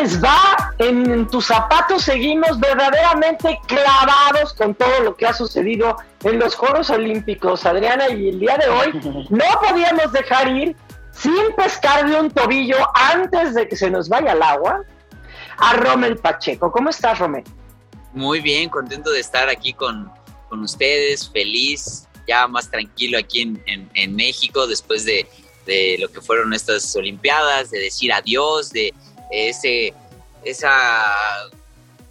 Les va? En, tus zapatos seguimos verdaderamente clavados con todo lo que ha sucedido en los Juegos Olímpicos, Adriana, y el día de hoy no podíamos dejar ir sin pescar de un tobillo antes de que se nos vaya al agua a Romel Pacheco. ¿Cómo estás, Romel? Muy bien, contento de estar aquí con, ustedes, feliz, ya más tranquilo aquí en, México después de, de, lo que fueron estas Olimpiadas, de decir adiós, de ese, esa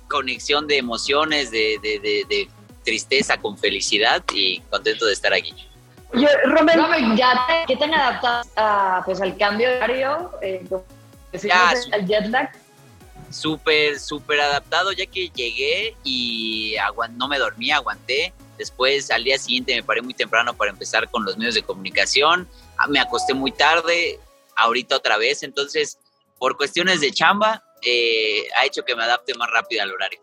conexión de emociones, de, de, tristeza con felicidad y contento de estar aquí. Oye, Romel, ¿ya ¿qué tan adaptado pues, al cambio de horario? Eh, al jet lag? súper, súper adaptado ya que llegué y no me dormí, aguanté. Después al día siguiente me paré muy temprano para empezar con los medios de comunicación. Ah, me acosté muy tarde, ahorita otra vez. Entonces, por cuestiones de chamba, eh, ha hecho que me adapte más rápido al horario.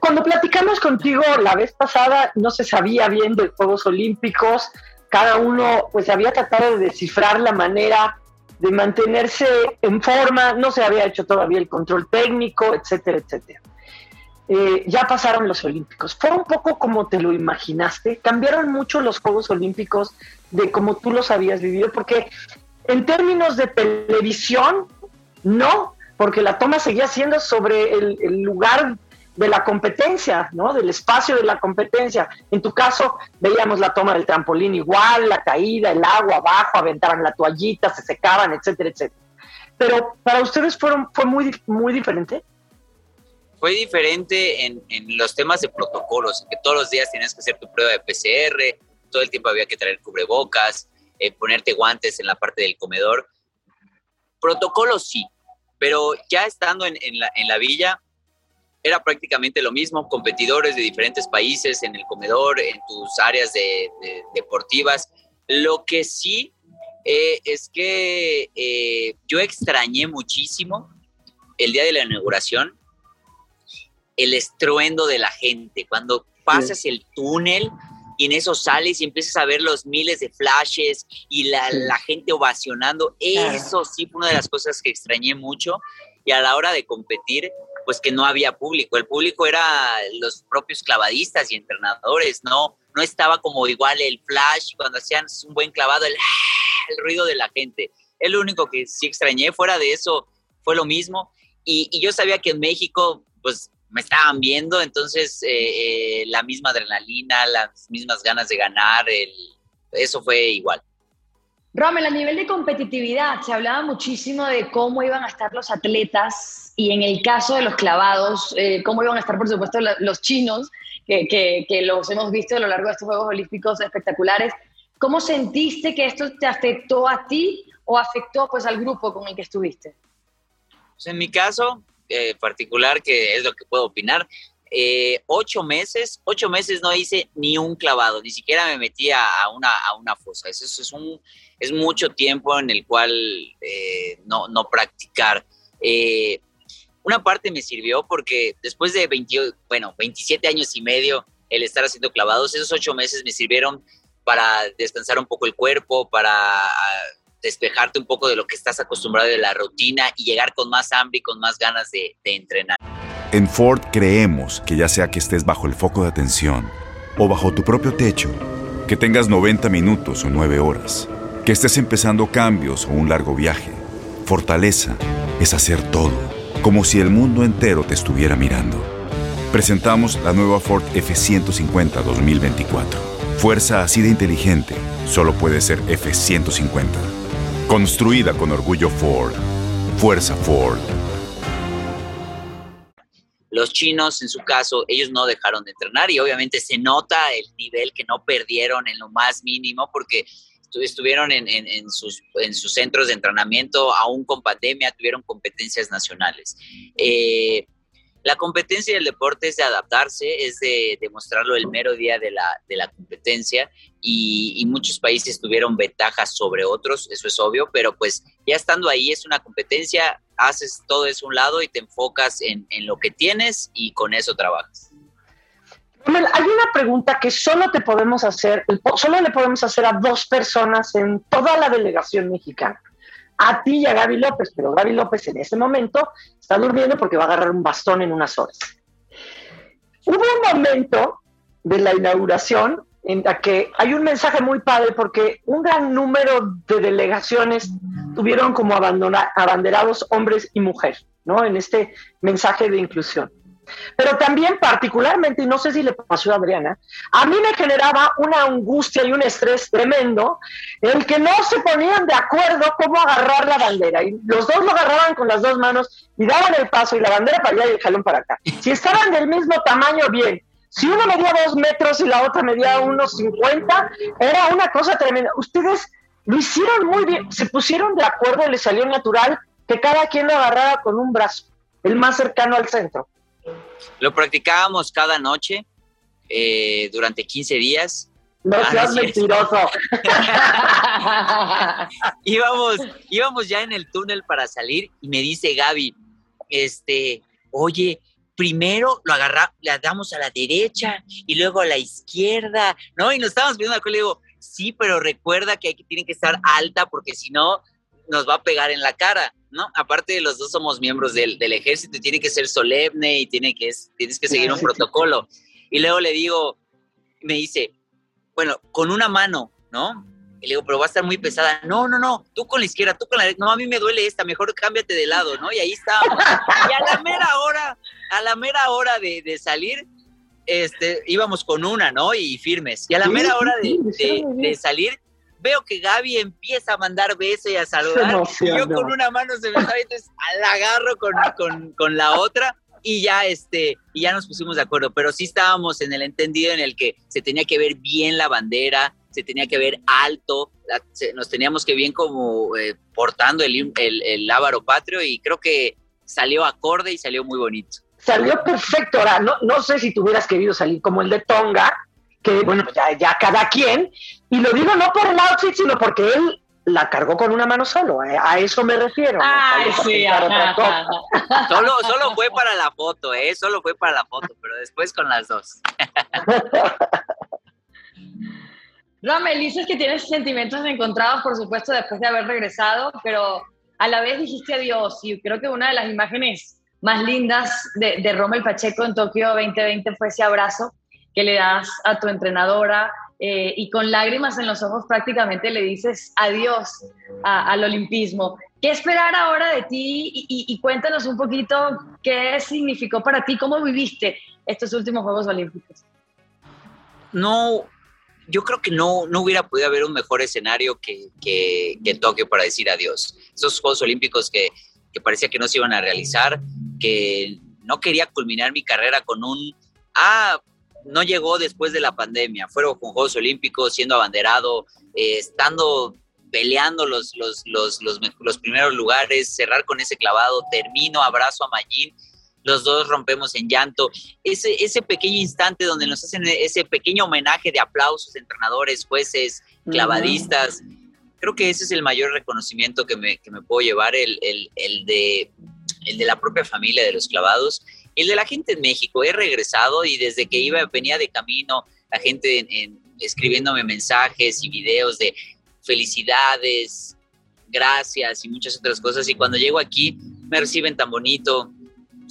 Cuando platicamos contigo la vez pasada, no se sabía bien de Juegos Olímpicos. Cada uno pues había tratado de descifrar la manera de mantenerse en forma, no se había hecho todavía el control técnico, etcétera, etcétera. Eh, ya pasaron los Olímpicos. Fue un poco como te lo imaginaste. Cambiaron mucho los Juegos Olímpicos de como tú los habías vivido, porque en términos de televisión, no, porque la toma seguía siendo sobre el, lugar de la competencia, ¿no? Del espacio de la competencia. En tu caso, veíamos la toma del trampolín igual, la caída, el agua abajo, aventaban la toallita, se secaban, etcétera, etcétera. Pero para ustedes fueron, fue muy, diferente. Fue diferente en, en los temas de protocolos, que todos los días tenías que hacer tu prueba de PCR, todo el tiempo había que traer cubrebocas, eh, ponerte guantes en la parte del comedor. Protocolos sí, pero ya estando en, en, la, en la villa, era prácticamente lo mismo, competidores de diferentes países en el comedor, en tus áreas de, deportivas. Lo que sí eh, es que eh, yo extrañé muchísimo el día de la inauguración, el estruendo de la gente, cuando pasas el túnel y en eso sales y empiezas a ver los miles de flashes y la, la gente ovacionando, eso sí fue una de las cosas que extrañé mucho y a la hora de competir pues que no había público. El público era los propios clavadistas y entrenadores, no, no estaba como igual el flash cuando hacían un buen clavado, el, el ruido de la gente. El único que sí extrañé, fuera de eso, fue lo mismo. Y, yo sabía que en México, pues me estaban viendo, entonces eh, eh, la misma adrenalina, las mismas ganas de ganar, el, eso fue igual. Rommel, a nivel de competitividad, se hablaba muchísimo de cómo iban a estar los atletas y en el caso de los clavados, eh, cómo iban a estar, por supuesto, los chinos, que, que, los hemos visto a lo largo de estos Juegos Olímpicos espectaculares. ¿Cómo sentiste que esto te afectó a ti o afectó pues al grupo con el que estuviste? Pues, en mi caso eh, particular, que es lo que puedo opinar, eh, ocho meses, ocho meses no hice ni un clavado, ni siquiera me metí a, una, a una fosa. Eso, es, un, es mucho tiempo en el cual eh, no, no, practicar. Una parte me sirvió porque después de 20, bueno, 27 años y medio el estar haciendo clavados, esos ocho meses me sirvieron para descansar un poco el cuerpo, para despejarte un poco de lo que estás acostumbrado de la rutina y llegar con más hambre y con más ganas de, de entrenar. En Ford creemos que ya sea que estés bajo el foco de atención o bajo tu propio techo, que tengas 90 minutos o 9 horas, que estés empezando cambios o un largo viaje, fortaleza es hacer todo, como si el mundo entero te estuviera mirando. Presentamos la nueva Ford F150 2024. Fuerza así de inteligente solo puede ser F150. Construida con orgullo Ford. Fuerza Ford Los chinos, en su caso, ellos no dejaron de entrenar y obviamente se nota el nivel que no perdieron en lo más mínimo porque estuvieron en, sus, sus centros de entrenamiento, aún con pandemia, tuvieron competencias nacionales. Eh, la competencia del deporte es de adaptarse, es de demostrarlo el mero día de la, de la competencia y, muchos países tuvieron ventajas sobre otros, eso es obvio, pero pues ya estando ahí es una competencia, haces todo eso a un lado y te enfocas en, en lo que tienes y con eso trabajas. Hay una pregunta que solo te podemos hacer, solo le podemos hacer a dos personas en toda la delegación mexicana a ti y a Gaby López, pero Gaby López en ese momento está durmiendo porque va a agarrar un bastón en unas horas. Hubo un momento de la inauguración en la que hay un mensaje muy padre porque un gran número de delegaciones tuvieron como abanderados hombres y mujeres, ¿no? En este mensaje de inclusión. Pero también particularmente, y no sé si le pasó a Adriana, a mí me generaba una angustia y un estrés tremendo el que no se ponían de acuerdo cómo agarrar la bandera. Y los dos lo agarraban con las dos manos y daban el paso y la bandera para allá y el jalón para acá. Si estaban del mismo tamaño, bien. Si uno medía dos metros y la otra medía unos cincuenta, era una cosa tremenda. Ustedes lo hicieron muy bien, se pusieron de acuerdo y les salió natural que cada quien lo agarrara con un brazo, el más cercano al centro. Lo practicábamos cada noche eh, durante 15 días. No ah, seas mentiroso. íbamos, íbamos ya en el túnel para salir y me dice Gaby, este, oye, primero lo agarramos, le damos a la derecha y luego a la izquierda, ¿no? Y nos estábamos viendo y le digo, sí, pero recuerda que aquí tiene que estar alta porque si no, nos va a pegar en la cara, ¿no? Aparte de los dos somos miembros del, ejército y tiene que ser solemne y tiene que, tienes que seguir un protocolo. Y luego le digo, me dice, bueno, con una mano, ¿no? Y le digo, pero va a estar muy pesada. No, no, no, tú con la izquierda, tú con la derecha. No, a mí me duele esta, mejor cámbiate de lado, ¿no? Y ahí estábamos. Y a la mera hora, a la mera hora de, de salir, este, íbamos con una, ¿no? Y firmes. Y a la mera hora de, de salir, veo que Gaby empieza a mandar besos y a saludar. Y yo con una mano se me sale, entonces la agarro con, con, con, la otra y ya este y ya nos pusimos de acuerdo, pero sí estábamos en el entendido en el que se tenía que ver bien la bandera, se tenía que ver alto, nos teníamos que bien como eh, portando el, el, el lábaro patrio y creo que salió acorde y salió muy bonito. Salió perfecto. Ahora, no, no sé si tú hubieras querido salir como el de Tonga, que bueno, ya, ya cada quien, y lo digo no por el outfit, sino porque él la cargó con una mano solo, eh, a eso me refiero. Ay, sí, solo, solo fue para la foto, ¿eh? Solo fue para la foto, pero después con las dos. Ramel, dices que tienes sentimientos encontrados, por supuesto, después de haber regresado, pero a la vez dijiste adiós y creo que una de las imágenes más lindas de, de Rommel Pacheco en Tokio 2020 fue ese abrazo que le das a tu entrenadora eh, y con lágrimas en los ojos prácticamente le dices adiós al olimpismo. ¿Qué esperar ahora de ti? Y, cuéntanos un poquito qué significó para ti, cómo viviste estos últimos Juegos Olímpicos. No, yo creo que no, no hubiera podido haber un mejor escenario que, que, que Tokio para decir adiós. Esos Juegos Olímpicos que, que parecía que no se iban a realizar, que no quería culminar mi carrera con un, ah, no llegó después de la pandemia, fueron con Juegos Olímpicos, siendo abanderado, eh, estando peleando los, los, los, los, los primeros lugares, cerrar con ese clavado, termino, abrazo a Magín, los dos rompemos en llanto. Ese, ese pequeño instante donde nos hacen ese pequeño homenaje de aplausos, entrenadores, jueces, clavadistas, creo que ese es el mayor reconocimiento que me, que me puedo llevar, el, el, el, de, el de la propia familia de los clavados el de la gente en México, he regresado y desde que iba, venía de camino, la gente escribiéndome mensajes y videos de felicidades, gracias y muchas otras cosas. Y cuando llego aquí, me reciben tan bonito,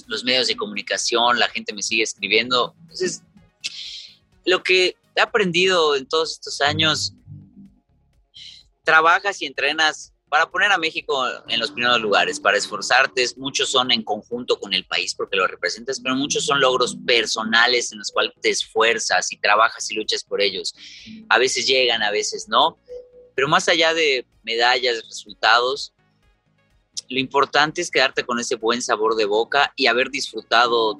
los medios de comunicación, la gente me sigue escribiendo. Entonces, lo que he aprendido en todos estos años, trabajas y entrenas para poner a México en los primeros lugares, para esforzarte. Muchos son en conjunto con el país porque lo representas, pero muchos son logros personales en los cuales te esfuerzas y trabajas y luchas por ellos. A veces llegan, a veces no, pero más allá de medallas, resultados, lo importante es quedarte con ese buen sabor de boca y haber disfrutado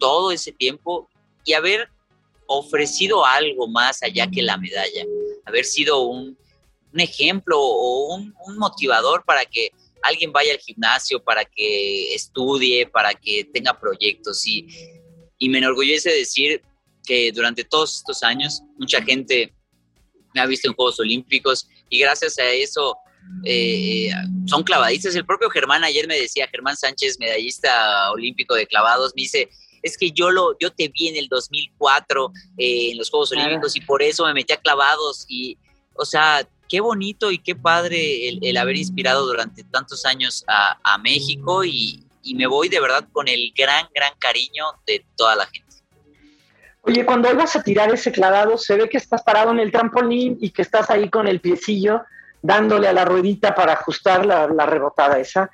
todo ese tiempo y haber ofrecido algo más allá que la medalla, haber sido un, ejemplo o un, motivador para que alguien vaya al gimnasio, para que estudie, para que tenga proyectos. Y, y me enorgullece decir que durante todos estos años mucha gente me ha visto en Juegos Olímpicos y gracias a eso eh, son clavadistas. El propio Germán ayer me decía, Germán Sánchez, medallista olímpico de clavados, me dice, es que yo, lo, yo te vi en el 2004 eh, en los Juegos Olímpicos y por eso me metí a clavados y, o sea, qué bonito y qué padre el, haber inspirado durante tantos años a, México y, y me voy de verdad con el gran, gran cariño de toda la gente. Oye, cuando ibas a tirar ese clavado, se ve que estás parado en el trampolín y que estás ahí con el piecillo dándole a la ruedita para ajustar la, rebotada esa.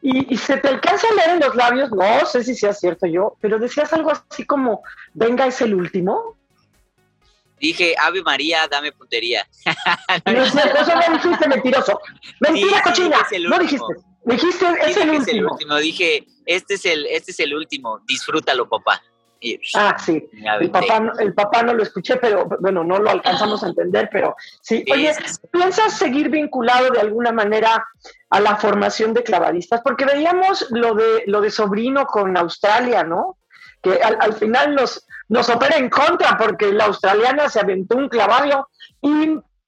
Y, se te alcanza a leer en los labios, no sé si sea cierto yo, pero decías algo así como, venga, es el último. Dije, Ave María, dame puntería. No es eso no dijiste, mentiroso. Mentira, cochina. no dijiste. Dijiste, es, el, último. el último. Dije, este es el, este es el último, disfrútalo, papá. Ah, sí. El papá, el papá no lo escuché, pero bueno, no lo alcanzamos a entender, pero sí. Oye, ¿piensas seguir vinculado de alguna manera a la formación de clavadistas? Porque veíamos lo de, lo de sobrino con Australia, ¿no? Que al, final nos, nos opera en contra porque la australiana se aventó un clavado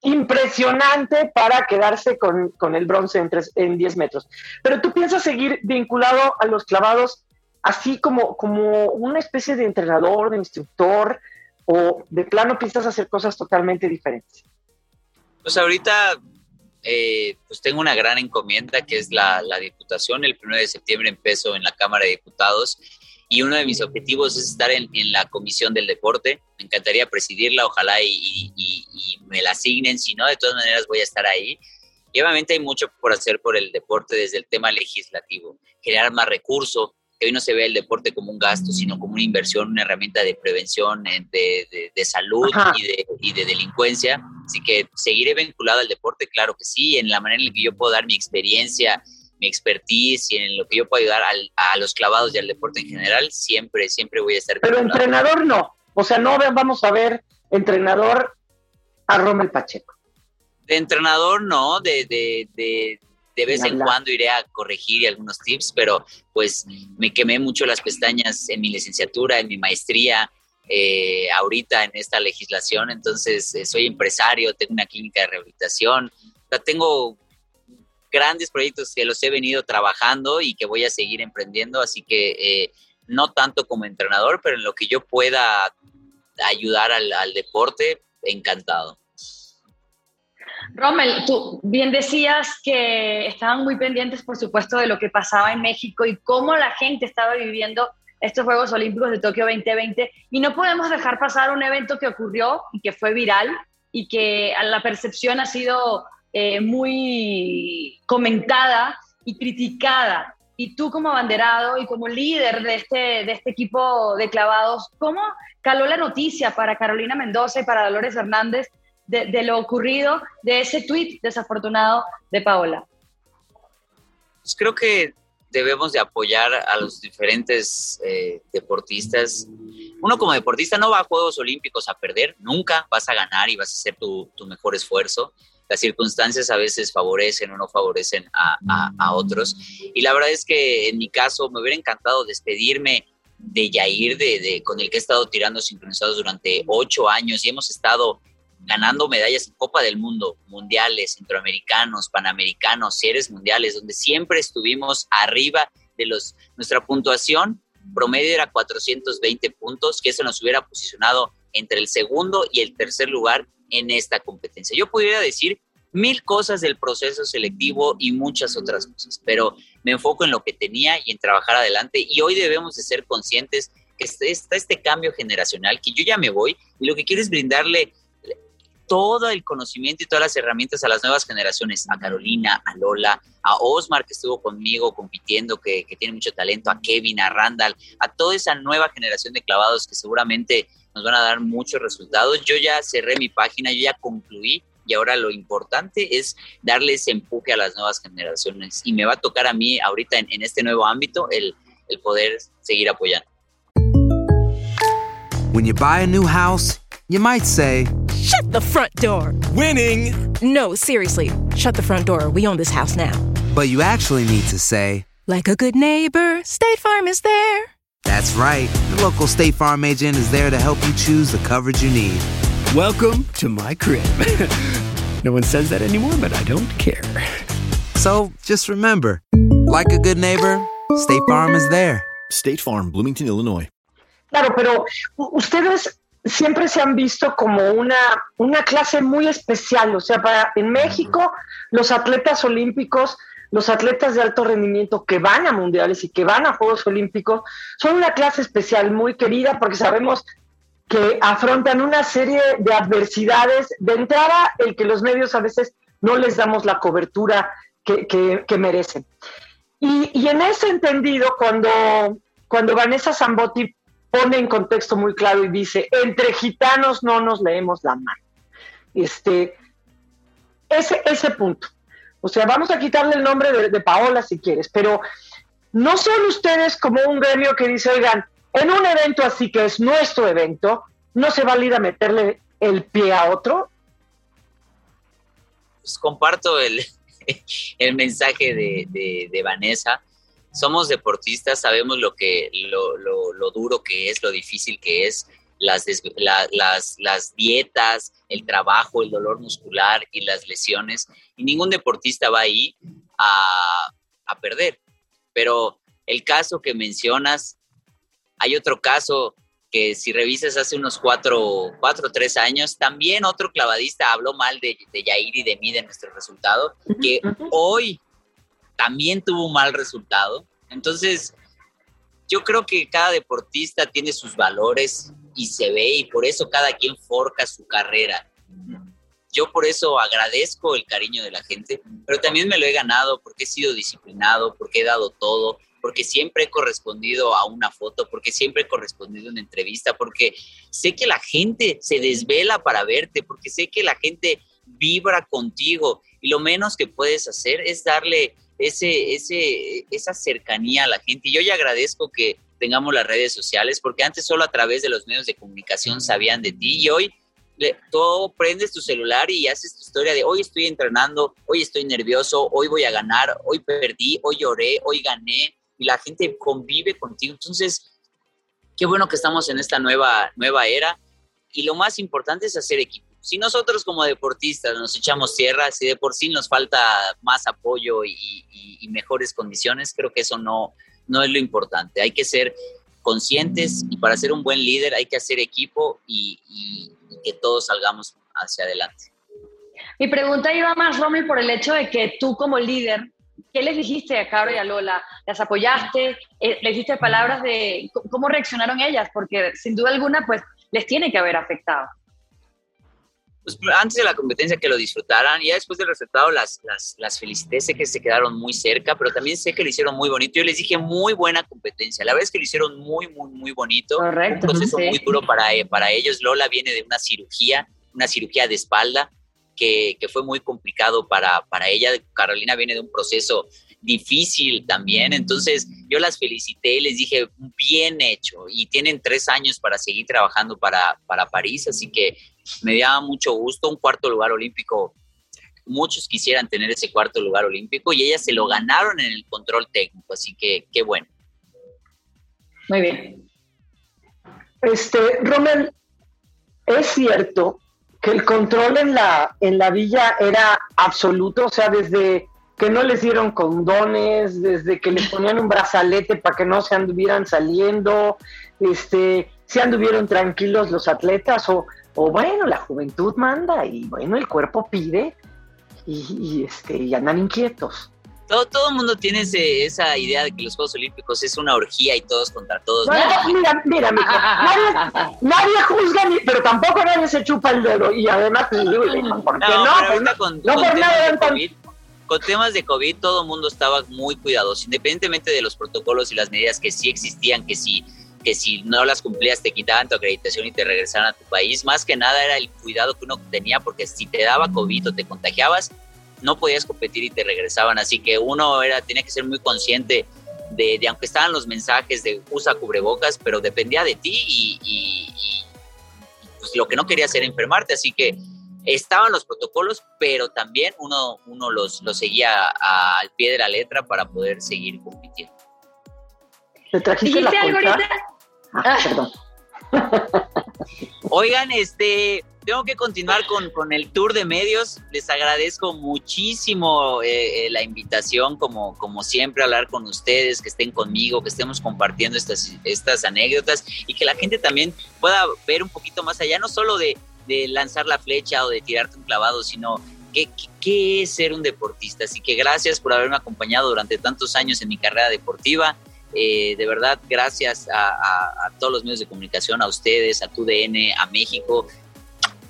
impresionante para quedarse con, el bronce en, en 10 metros. Pero tú piensas seguir vinculado a los clavados así como, como una especie de entrenador, de instructor, o de plano piensas hacer cosas totalmente diferentes? Pues ahorita eh, pues tengo una gran encomienda que es la, la, diputación. El 1 de septiembre empiezo en la Cámara de Diputados y uno de mis objetivos es estar en, en la Comisión del Deporte. Me encantaría presidirla, ojalá y, y, y, me la asignen. Si no, de todas maneras voy a estar ahí. Y obviamente hay mucho por hacer por el deporte desde el tema legislativo, generar más recursos, que hoy no se ve el deporte como un gasto, sino como una inversión, una herramienta de prevención, de, de, salud y de, y de, delincuencia. Así que seguiré vinculado al deporte, claro que sí, en la manera en la que yo puedo dar mi experiencia, mi expertise y en lo que yo puedo ayudar al, a los clavados y al deporte en general, siempre, siempre voy a estar. Pero entrenador no, o sea, no vamos a ver entrenador a Romel Pacheco. De entrenador no, de, de, de, de vez en cuando iré a corregir algunos tips, pero pues me quemé mucho las pestañas en mi licenciatura, en mi maestría, eh, ahorita en esta legislación, entonces eh, soy empresario, tengo una clínica de rehabilitación, tengo grandes proyectos que los he venido trabajando y que voy a seguir emprendiendo, así que eh, no tanto como entrenador, pero en lo que yo pueda ayudar al deporte, encantado. Rommel, tú bien decías que estaban muy pendientes, por supuesto, de lo que pasaba en México y cómo la gente estaba viviendo estos Juegos Olímpicos de Tokio 2020 y no podemos dejar pasar un evento que ocurrió y que fue viral y que la percepción ha sido eh, muy comentada y criticada. Y tú como abanderado y como líder de este, de este equipo de clavados, ¿cómo caló la noticia para Carolina Mendoza y para Dolores Hernández de, lo ocurrido, de ese tuit desafortunado de Paola? Pues creo que debemos de apoyar a los diferentes eh, deportistas. Uno como deportista no va a Juegos Olímpicos a perder, nunca vas a ganar y vas a hacer tu, mejor esfuerzo. Las circunstancias a veces favorecen o no favorecen a, otros. Y la verdad es que en mi caso me hubiera encantado despedirme de Yair, de, de, con el que he estado tirando sincronizados durante ocho años y hemos estado ganando medallas en Copa del Mundo, mundiales, centroamericanos, panamericanos, series mundiales, donde siempre estuvimos arriba de los, nuestra puntuación promedio era 420 puntos, que eso nos hubiera posicionado entre el segundo y el tercer lugar en esta competencia. Yo pudiera decir mil cosas del proceso selectivo y muchas otras cosas, pero me enfoco en lo que tenía y en trabajar adelante y hoy debemos de ser conscientes que está este cambio generacional, que yo ya me voy y lo que quiero es brindarle todo el conocimiento y todas las herramientas a las nuevas generaciones, a Carolina, a Lola, a Osmar que estuvo conmigo compitiendo, que, tiene mucho talento, a Kevin, a Randall, a toda esa nueva generación de clavados que seguramente nos van a dar muchos resultados. Yo ya cerré mi página, yo ya concluí y ahora lo importante es darle ese empuje a las nuevas generaciones y me va a tocar a mí ahorita en, este nuevo ámbito el, el poder seguir apoyando. When you buy a new house, you might say, Shut the front door! Winning! No, seriously, shut the front door. We own this house now. But you actually need to say, Like a good neighbor, State Farm is there. That's right. The local State Farm agent is there to help you choose the coverage you need. Welcome to my crib. no one says that anymore, but I don't care. So just remember, like a good neighbor, State Farm is there. State Farm, Bloomington, Illinois. Claro, pero ustedes siempre se han visto como una, una clase muy especial. O sea, para, en México, los atletas olímpicos, los atletas de alto rendimiento que van a mundiales y que van a Juegos Olímpicos, son una clase especial, muy querida, porque sabemos que afrontan una serie de adversidades. De entrada, el que los medios a veces no les damos la cobertura que, que, merecen. Y, y, en ese entendido, cuando, cuando Vanessa Zambotti pone en contexto muy claro y dice, entre gitanos no nos leemos la mano. Este, ese, ese punto. O sea, vamos a quitarle el nombre de, de Paola si quieres, pero no son ustedes como un gremio que dice, oigan, en un evento así que es nuestro evento, no se va a meterle el pie a otro. Pues comparto el, el mensaje de, de Vanessa somos deportistas, sabemos lo, que, lo, lo, duro que es, lo difícil que es, las, las, las dietas, el trabajo, el dolor muscular y las lesiones. Y ningún deportista va ahí a, a perder. Pero el caso que mencionas, hay otro caso que si revisas hace unos cuatro, cuatro o tres años, también otro clavadista habló mal de, de Yair y de mí de nuestro resultado, que hoy también tuvo un mal resultado. Entonces, yo creo que cada deportista tiene sus valores y se ve y por eso cada quien forca su carrera. Yo por eso agradezco el cariño de la gente, pero también me lo he ganado porque he sido disciplinado, porque he dado todo, porque siempre he correspondido a una foto, porque siempre he correspondido a una entrevista, porque sé que la gente se desvela para verte, porque sé que la gente vibra contigo y lo menos que puedes hacer es darle ese, ese, esa cercanía a la gente. Y yo ya agradezco que tengamos las redes sociales, porque antes solo a través de los medios de comunicación sabían de ti y hoy tú prendes tu celular y haces tu historia de hoy estoy entrenando, hoy estoy nervioso, hoy voy a ganar, hoy perdí, hoy lloré, hoy gané y la gente convive contigo. Entonces, qué bueno que estamos en esta nueva, nueva era y lo más importante es hacer equipo si nosotros como deportistas nos echamos tierra, si de por sí nos falta más apoyo y, mejores condiciones, creo que eso no, no es lo importante. Hay que ser conscientes y para ser un buen líder hay que hacer equipo y, que todos salgamos hacia adelante. Mi pregunta iba más, Romy, por el hecho de que tú como líder, ¿qué les dijiste a Caro y a Lola? ¿Las apoyaste? Eh, ¿Les dijiste palabras de cómo reaccionaron ellas? Porque sin duda alguna, pues les tiene que haber afectado pues, antes de la competencia que lo disfrutaran, y ya después del resultado las, las, las felicité, sé que se quedaron muy cerca, pero también sé que lo hicieron muy bonito. Yo les dije muy buena competencia, la verdad es que lo hicieron muy, muy, muy bonito. Correcto. Un proceso muy duro para, eh, para ellos. Lola viene de una cirugía, una cirugía de espalda, que, que fue muy complicado para, para ella. Carolina viene de un proceso difícil también. Entonces yo las felicité, les dije, bien hecho. Y tienen tres años para seguir trabajando para, para París, así que me daba mucho gusto, un cuarto lugar olímpico. Muchos quisieran tener ese cuarto lugar olímpico y ellas se lo ganaron en el control técnico, así que qué bueno. Muy bien. Este, Roman, es cierto que el control en la, en la villa era absoluto, o sea, desde que no les dieron condones, desde que les ponían un brazalete para que no se anduvieran saliendo, este, se anduvieron tranquilos los atletas o o bueno, la juventud manda y bueno, el cuerpo pide y, este, y andan inquietos. Todo, todo el mundo tiene esa idea de que los Juegos Olímpicos es una orgía y todos contra todos. mira, mira, nadie, juzga, ni, pero tampoco nadie se chupa el dedo. Y además, ¿por qué no? Pues con, temas de COVID, con temas de COVID, todo el mundo estaba muy cuidadoso, independientemente de los protocolos y las medidas que sí existían, que sí que si no las cumplías te quitaban tu acreditación y te regresaran a tu país. Más que nada era el cuidado que uno tenía porque si te daba COVID o te contagiabas, no podías competir y te regresaban. Así que uno era, tenía que ser muy consciente de, aunque estaban los mensajes de usa cubrebocas, pero dependía de ti y, pues lo que no quería hacer enfermarte, así que estaban los protocolos, pero también uno, uno los, los seguía al pie de la letra para poder seguir compitiendo. ¿Te trajiste la ahorita? Ah, perdón. Oigan, este, tengo que continuar con, con el tour de medios. Les agradezco muchísimo eh, eh, la invitación, como, como siempre, hablar con ustedes, que estén conmigo, que estemos compartiendo estas, estas anécdotas y que la gente también pueda ver un poquito más allá, no solo de, de lanzar la flecha o de tirarte un clavado, sino qué, qué, qué es ser un deportista. Así que gracias por haberme acompañado durante tantos años en mi carrera deportiva. Eh, de verdad, gracias a, todos los medios de comunicación, a ustedes, a TUDN, a México.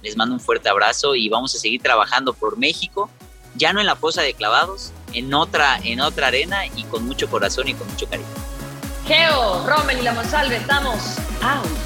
Les mando un fuerte abrazo y vamos a seguir trabajando por México, ya no en la fosa de clavados, en otra, en otra arena y con mucho corazón y con mucho cariño. Geo, Rommel y la Monsalve, estamos out.